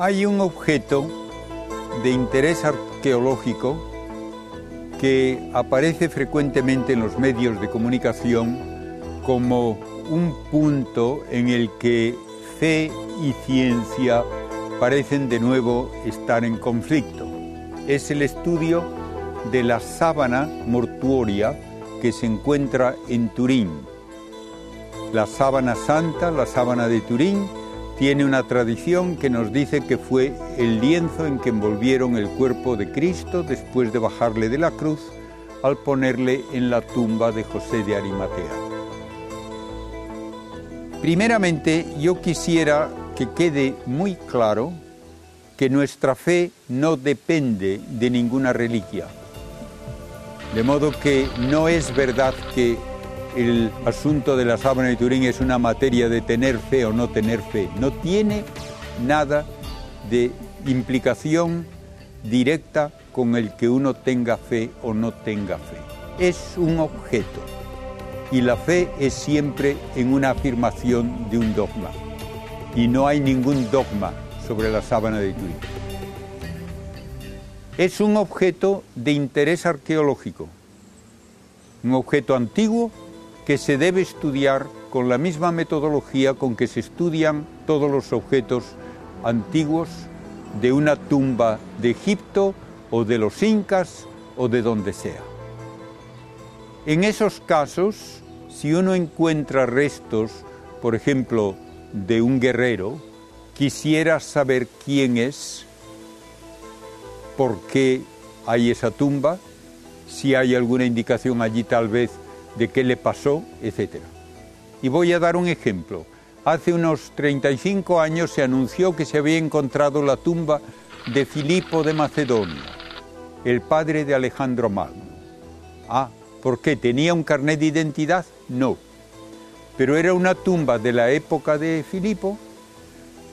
Hay un objeto de interés arqueológico que aparece frecuentemente en los medios de comunicación como un punto en el que fe y ciencia parecen de nuevo estar en conflicto. Es el estudio de la sábana mortuoria que se encuentra en Turín. La sábana santa, la sábana de Turín, tiene una tradición que nos dice que fue el lienzo en que envolvieron el cuerpo de Cristo después de bajarle de la cruz al ponerle en la tumba de José de Arimatea. Primeramente, yo quisiera que quede muy claro que nuestra fe no depende de ninguna reliquia. De modo que no es verdad que el asunto de la sábana de Turín es una materia de tener fe o no tener fe. No tiene nada de implicación directa con el que uno tenga fe o no tenga fe. Es un objeto y la fe es siempre en una afirmación de un dogma. Y no hay ningún dogma sobre la sábana de Turín. Es un objeto de interés arqueológico, un objeto antiguo que se debe estudiar con la misma metodología con que se estudian todos los objetos antiguos de una tumba de Egipto o de los incas o de donde sea. En esos casos, si uno encuentra restos, por ejemplo, de un guerrero, quisiera saber quién es, por qué hay esa tumba, si hay alguna indicación allí tal vez de qué le pasó, etc. Y voy a dar un ejemplo. Hace unos 35 años se anunció que se había encontrado la tumba de Filipo de Macedonia, el padre de Alejandro Magno. Ah, ¿por qué? ¿Tenía un carnet de identidad? No. Pero era una tumba de la época de Filipo,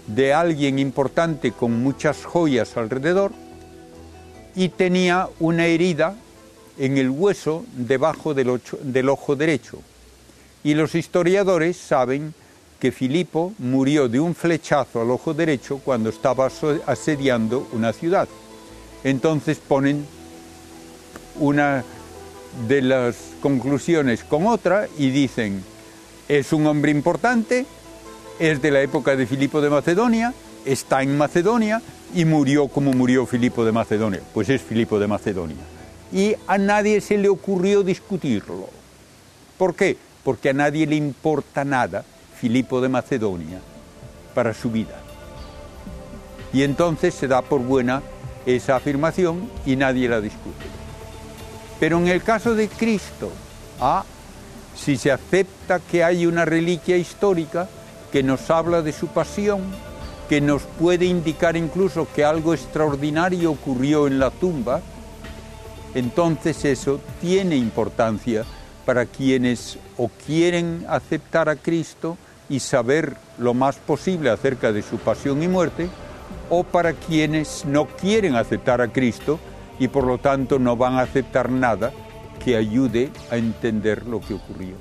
de alguien importante con muchas joyas alrededor, y tenía una herida en el hueso debajo del, del ojo derecho. Y los historiadores saben que Filipo murió de un flechazo al ojo derecho cuando estaba asediando una ciudad. Entonces ponen una de las conclusiones con otra y dicen, es un hombre importante, es de la época de Filipo de Macedonia, está en Macedonia y murió como murió Filipo de Macedonia. Pues es Filipo de Macedonia y a nadie se le ocurrió discutirlo. ¿Por qué? Porque a nadie le importa nada Filipo de Macedonia para su vida. Y entonces se da por buena esa afirmación y nadie la discute. Pero en el caso de Cristo, ah, si se acepta que hay una reliquia histórica que nos habla de su pasión, que nos puede indicar incluso que algo extraordinario ocurrió en la tumba, entonces eso tiene importancia para quienes o quieren aceptar a Cristo y saber lo más posible acerca de su pasión y muerte, o para quienes no quieren aceptar a Cristo y por lo tanto no van a aceptar nada que ayude a entender lo que ocurrió.